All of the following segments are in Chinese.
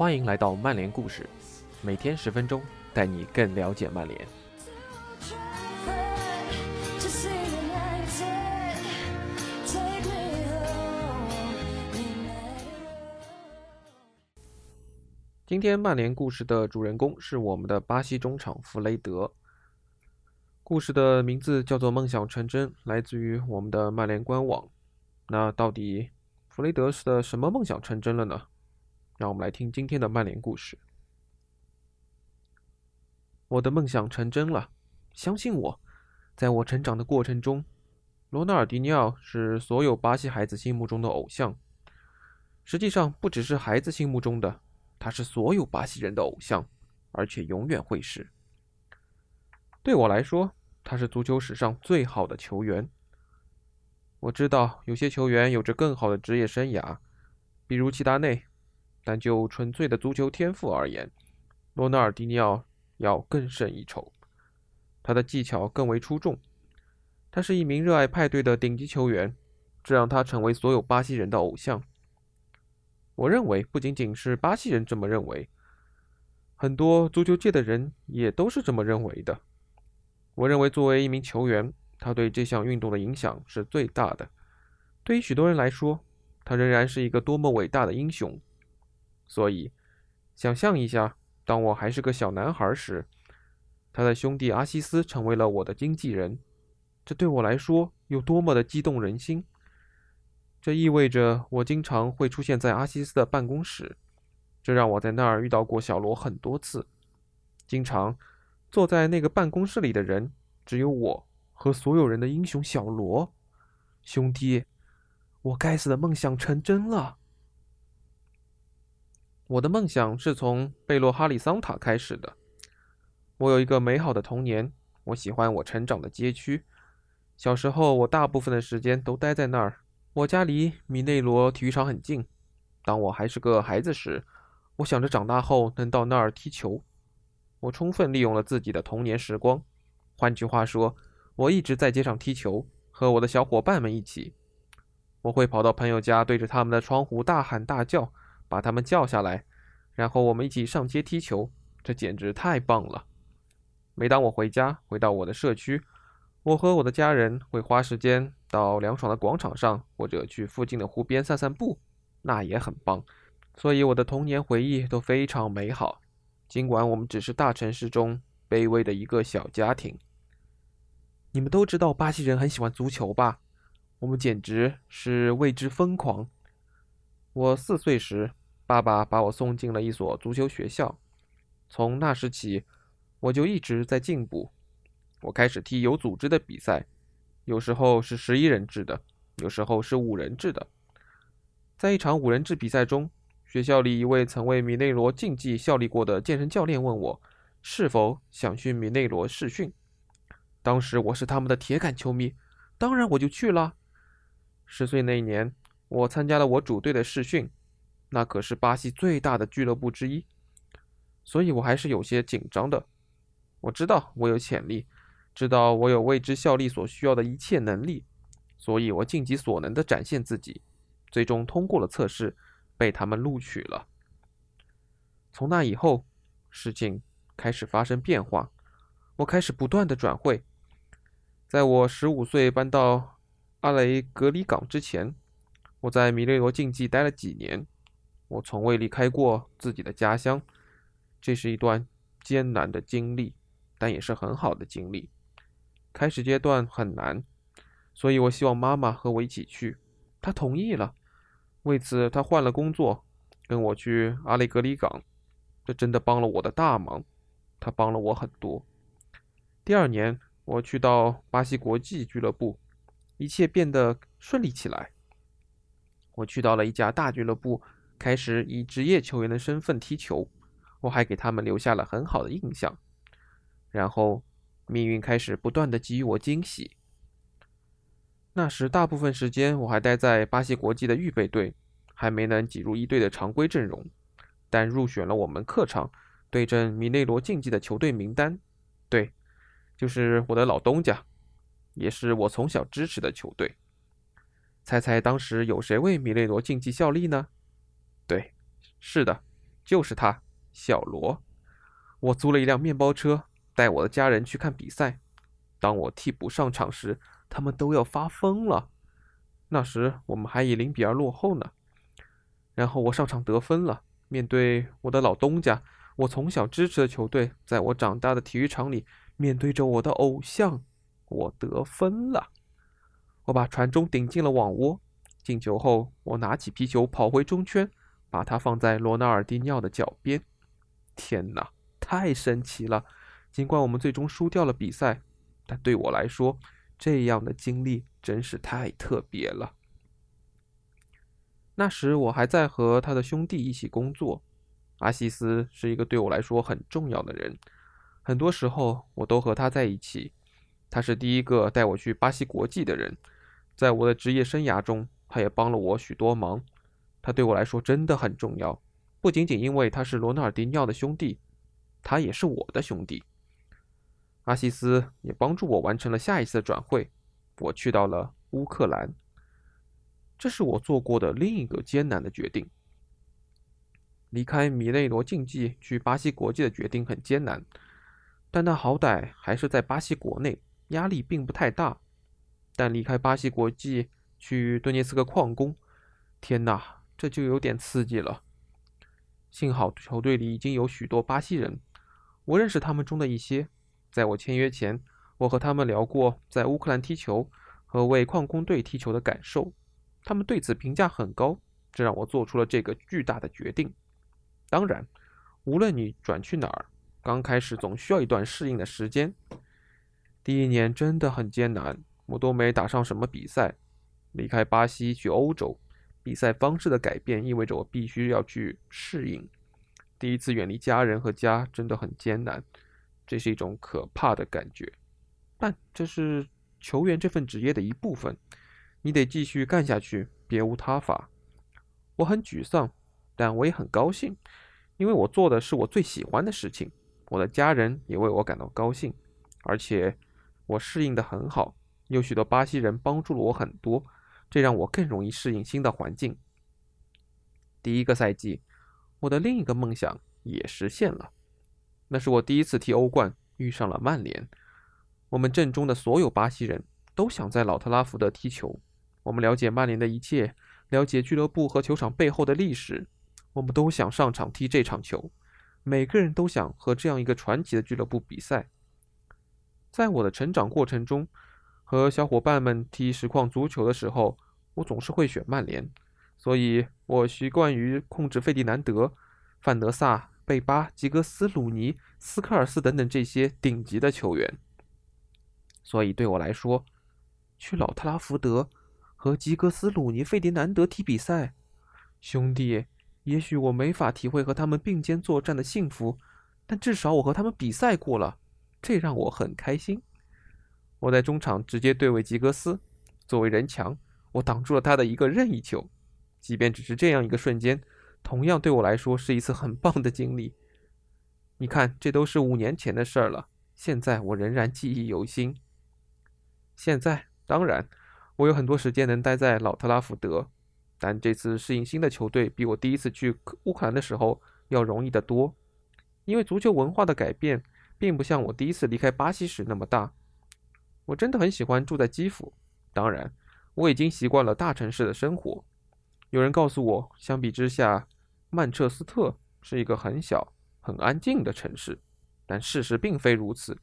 欢迎来到曼联故事，每天十分钟，带你更了解曼联。今天曼联故事的主人公是我们的巴西中场弗雷德。故事的名字叫做《梦想成真》，来自于我们的曼联官网。那到底弗雷德是的什么梦想成真了呢？让我们来听今天的曼联故事。我的梦想成真了，相信我，在我成长的过程中，罗纳尔迪尼奥是所有巴西孩子心目中的偶像。实际上，不只是孩子心目中的。他是所有巴西人的偶像，而且永远会是。对我来说，他是足球史上最好的球员。我知道有些球员有着更好的职业生涯，比如齐达内，但就纯粹的足球天赋而言，罗纳尔迪尼奥要更胜一筹。他的技巧更为出众，他是一名热爱派对的顶级球员，这让他成为所有巴西人的偶像。我认为不仅仅是巴西人这么认为，很多足球界的人也都是这么认为的。我认为作为一名球员，他对这项运动的影响是最大的。对于许多人来说，他仍然是一个多么伟大的英雄。所以，想象一下，当我还是个小男孩时，他的兄弟阿西斯成为了我的经纪人，这对我来说有多么的激动人心。这意味着我经常会出现在阿西斯的办公室，这让我在那儿遇到过小罗很多次。经常坐在那个办公室里的人只有我和所有人的英雄小罗。兄弟，我该死的梦想成真了！我的梦想是从贝洛哈里桑塔开始的。我有一个美好的童年，我喜欢我成长的街区。小时候，我大部分的时间都待在那儿。我家离米内罗体育场很近。当我还是个孩子时，我想着长大后能到那儿踢球。我充分利用了自己的童年时光。换句话说，我一直在街上踢球，和我的小伙伴们一起。我会跑到朋友家，对着他们的窗户大喊大叫，把他们叫下来，然后我们一起上街踢球。这简直太棒了！每当我回家，回到我的社区。我和我的家人会花时间到凉爽的广场上，或者去附近的湖边散散步，那也很棒。所以我的童年回忆都非常美好，尽管我们只是大城市中卑微的一个小家庭。你们都知道巴西人很喜欢足球吧？我们简直是为之疯狂。我四岁时，爸爸把我送进了一所足球学校，从那时起，我就一直在进步。我开始踢有组织的比赛，有时候是十一人制的，有时候是五人制的。在一场五人制比赛中，学校里一位曾为米内罗竞技效力过的健身教练问我，是否想去米内罗试训。当时我是他们的铁杆球迷，当然我就去了。十岁那一年，我参加了我主队的试训，那可是巴西最大的俱乐部之一，所以我还是有些紧张的。我知道我有潜力。知道我有为之效力所需要的一切能力，所以我尽己所能地展现自己，最终通过了测试，被他们录取了。从那以后，事情开始发生变化，我开始不断的转会。在我十五岁搬到阿雷格里港之前，我在米内罗竞技待了几年，我从未离开过自己的家乡，这是一段艰难的经历，但也是很好的经历。开始阶段很难，所以我希望妈妈和我一起去。她同意了。为此，她换了工作，跟我去阿雷格里港。这真的帮了我的大忙，她帮了我很多。第二年，我去到巴西国际俱乐部，一切变得顺利起来。我去到了一家大俱乐部，开始以职业球员的身份踢球。我还给他们留下了很好的印象。然后。命运开始不断的给予我惊喜。那时，大部分时间我还待在巴西国际的预备队，还没能挤入一队的常规阵容，但入选了我们客场对阵米内罗竞技的球队名单。对，就是我的老东家，也是我从小支持的球队。猜猜当时有谁为米内罗竞技效力呢？对，是的，就是他，小罗。我租了一辆面包车，带我的家人去看比赛。当我替补上场时，他们都要发疯了。那时我们还以零比二落后呢。然后我上场得分了，面对我的老东家，我从小支持的球队，在我长大的体育场里，面对着我的偶像，我得分了。我把传中顶进了网窝。进球后，我拿起皮球跑回中圈，把它放在罗纳尔迪尼奥的脚边。天哪！太神奇了！尽管我们最终输掉了比赛，但对我来说，这样的经历真是太特别了。那时我还在和他的兄弟一起工作。阿西斯是一个对我来说很重要的人，很多时候我都和他在一起。他是第一个带我去巴西国际的人，在我的职业生涯中，他也帮了我许多忙。他对我来说真的很重要，不仅仅因为他是罗纳尔迪尼奥的兄弟。他也是我的兄弟。阿西斯也帮助我完成了下一次的转会，我去到了乌克兰。这是我做过的另一个艰难的决定。离开米内罗竞技去巴西国际的决定很艰难，但那好歹还是在巴西国内，压力并不太大。但离开巴西国际去顿涅茨克矿工，天哪，这就有点刺激了。幸好球队里已经有许多巴西人。我认识他们中的一些，在我签约前，我和他们聊过在乌克兰踢球和为矿工队踢球的感受，他们对此评价很高，这让我做出了这个巨大的决定。当然，无论你转去哪儿，刚开始总需要一段适应的时间。第一年真的很艰难，我都没打上什么比赛。离开巴西去欧洲，比赛方式的改变意味着我必须要去适应。第一次远离家人和家真的很艰难，这是一种可怕的感觉，但这是球员这份职业的一部分，你得继续干下去，别无他法。我很沮丧，但我也很高兴，因为我做的是我最喜欢的事情，我的家人也为我感到高兴，而且我适应的很好，有许多巴西人帮助了我很多，这让我更容易适应新的环境。第一个赛季。我的另一个梦想也实现了，那是我第一次踢欧冠，遇上了曼联。我们阵中的所有巴西人都想在老特拉福德踢球。我们了解曼联的一切，了解俱乐部和球场背后的历史。我们都想上场踢这场球，每个人都想和这样一个传奇的俱乐部比赛。在我的成长过程中，和小伙伴们踢实况足球的时候，我总是会选曼联。所以我习惯于控制费迪南德、范德萨、贝巴、吉格斯、鲁尼、斯科尔斯等等这些顶级的球员。所以对我来说，去老特拉福德和吉格斯、鲁尼、费迪南德踢比赛，兄弟，也许我没法体会和他们并肩作战的幸福，但至少我和他们比赛过了，这让我很开心。我在中场直接对位吉格斯，作为人墙，我挡住了他的一个任意球。即便只是这样一个瞬间，同样对我来说是一次很棒的经历。你看，这都是五年前的事儿了，现在我仍然记忆犹新。现在，当然，我有很多时间能待在老特拉福德，但这次适应新的球队比我第一次去乌克兰的时候要容易得多，因为足球文化的改变并不像我第一次离开巴西时那么大。我真的很喜欢住在基辅，当然，我已经习惯了大城市的生活。有人告诉我，相比之下，曼彻斯特是一个很小、很安静的城市，但事实并非如此。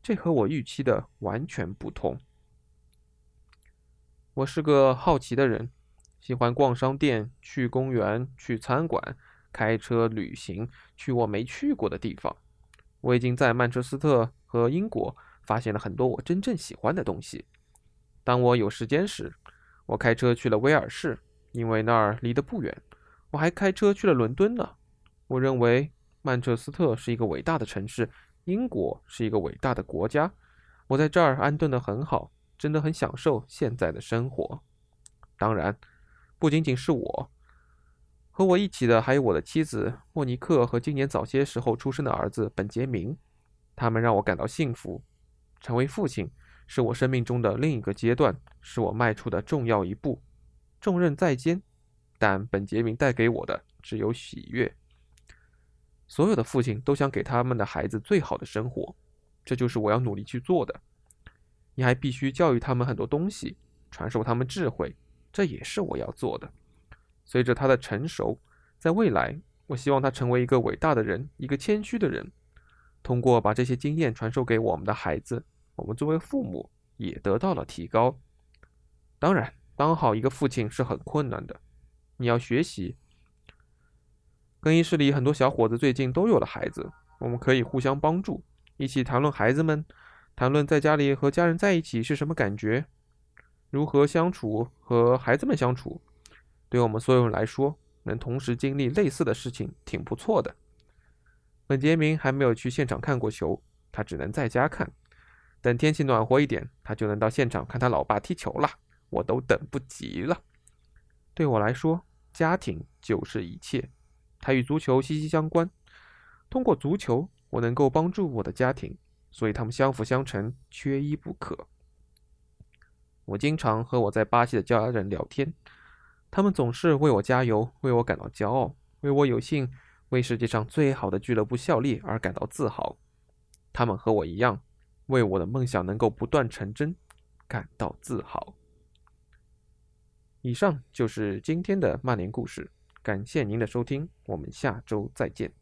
这和我预期的完全不同。我是个好奇的人，喜欢逛商店、去公园、去餐馆、开车旅行，去我没去过的地方。我已经在曼彻斯特和英国发现了很多我真正喜欢的东西。当我有时间时，我开车去了威尔士。因为那儿离得不远，我还开车去了伦敦呢。我认为曼彻斯特是一个伟大的城市，英国是一个伟大的国家。我在这儿安顿得很好，真的很享受现在的生活。当然，不仅仅是我，和我一起的还有我的妻子莫尼克和今年早些时候出生的儿子本杰明。他们让我感到幸福。成为父亲是我生命中的另一个阶段，是我迈出的重要一步。重任在肩，但本杰明带给我的只有喜悦。所有的父亲都想给他们的孩子最好的生活，这就是我要努力去做的。你还必须教育他们很多东西，传授他们智慧，这也是我要做的。随着他的成熟，在未来，我希望他成为一个伟大的人，一个谦虚的人。通过把这些经验传授给我们的孩子，我们作为父母也得到了提高。当然，当好一个父亲是很困难的，你要学习。更衣室里很多小伙子最近都有了孩子，我们可以互相帮助，一起谈论孩子们，谈论在家里和家人在一起是什么感觉，如何相处和孩子们相处。对我们所有人来说，能同时经历类似的事情挺不错的。本杰明还没有去现场看过球，他只能在家看。等天气暖和一点，他就能到现场看他老爸踢球了。我都等不及了。对我来说，家庭就是一切。它与足球息息相关。通过足球，我能够帮助我的家庭，所以他们相辅相成，缺一不可。我经常和我在巴西的家人聊天，他们总是为我加油，为我感到骄傲，为我有幸为世界上最好的俱乐部效力而感到自豪。他们和我一样，为我的梦想能够不断成真感到自豪。以上就是今天的曼联故事。感谢您的收听，我们下周再见。